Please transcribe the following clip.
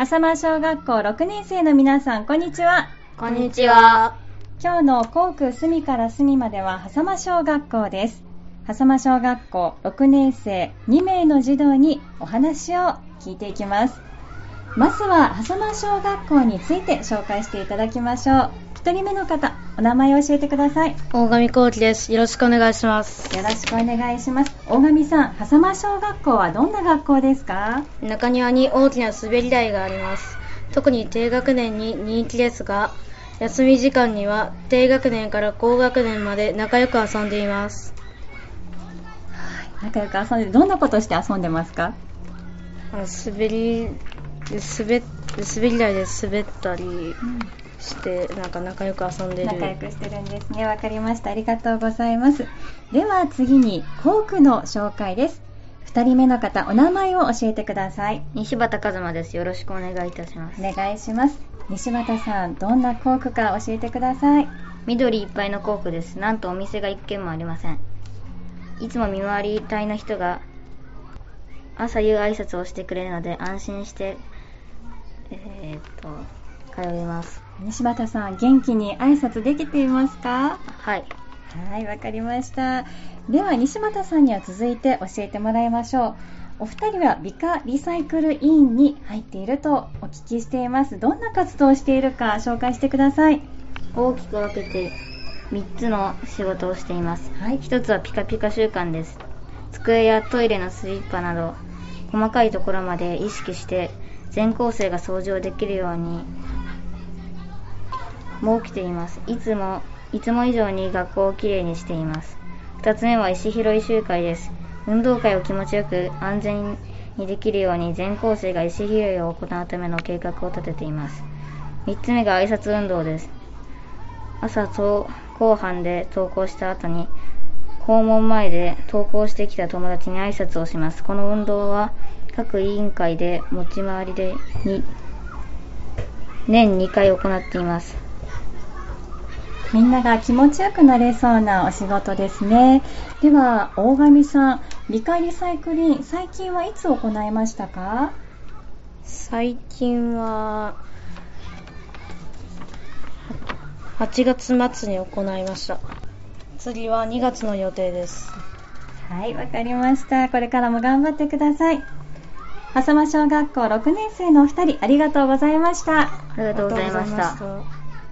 浅間小学校6年生の皆さん、こんにちは。こんにちは。今日の校区隅から隅までは、狭間小学校です。狭間小学校6年生2名の児童にお話を聞いていきます。まずは、狭間小学校について紹介していただきましょう。1人目の方、お名前を教えてください。大神幸喜です。よろしくお願いします。よろしくお願いします。大神さん、狭間小学校はどんな学校ですか？中庭に大きな滑り台があります。特に低学年に人気ですが、休み時間には低学年から高学年まで仲良く遊んでいます。はい、仲良く遊んで、どんなことして遊んでますか？滑り、滑、滑り台で滑ったり、うんしてなんか仲良く遊んでる。仲良くしてるんですね。わかりました。ありがとうございます。では次に校区の紹介です。2人目の方お名前を教えてください。西畑和馬です。よろしくお願いいたします。お願いします。西畑さんどんな校区か教えてください。緑いっぱいの校区です。なんとお店が1軒もありません。いつも見回り隊の人が朝夕挨拶をしてくれるので安心してえー、っと通います。西畑さん元気に挨拶できていますか？はい。はいわかりました。では西畑さんには続いて教えてもらいましょう。お二人は美化リサイクル委員に入っているとお聞きしています。どんな活動をしているか紹介してください。大きく分けて3つの仕事をしています、はい、1つはピカピカ習慣です。机やトイレのスリッパなど細かいところまで意識して全校生が掃除をできるようにも起きています。いつもいつも以上に学校をきれいにしています。2つ目は石拾い集会です。運動会を気持ちよく安全にできるように全校生が石拾いを行うための計画を立てています。3つ目が挨拶運動です。朝登校班で登校した後に校門前で登校してきた友達に挨拶をします。この運動は各委員会で持ち回りで年2回行っていますみんなが気持ちよくなれそうなお仕事ですね。では、大神さん、理解リサイクル最近はいつ行いましたか？最近は、8月末に行いました。次は2月の予定です。はい、わかりました。これからも頑張ってください。浅間小学校6年生のお二人、ありがとうございました。ありがとうございました。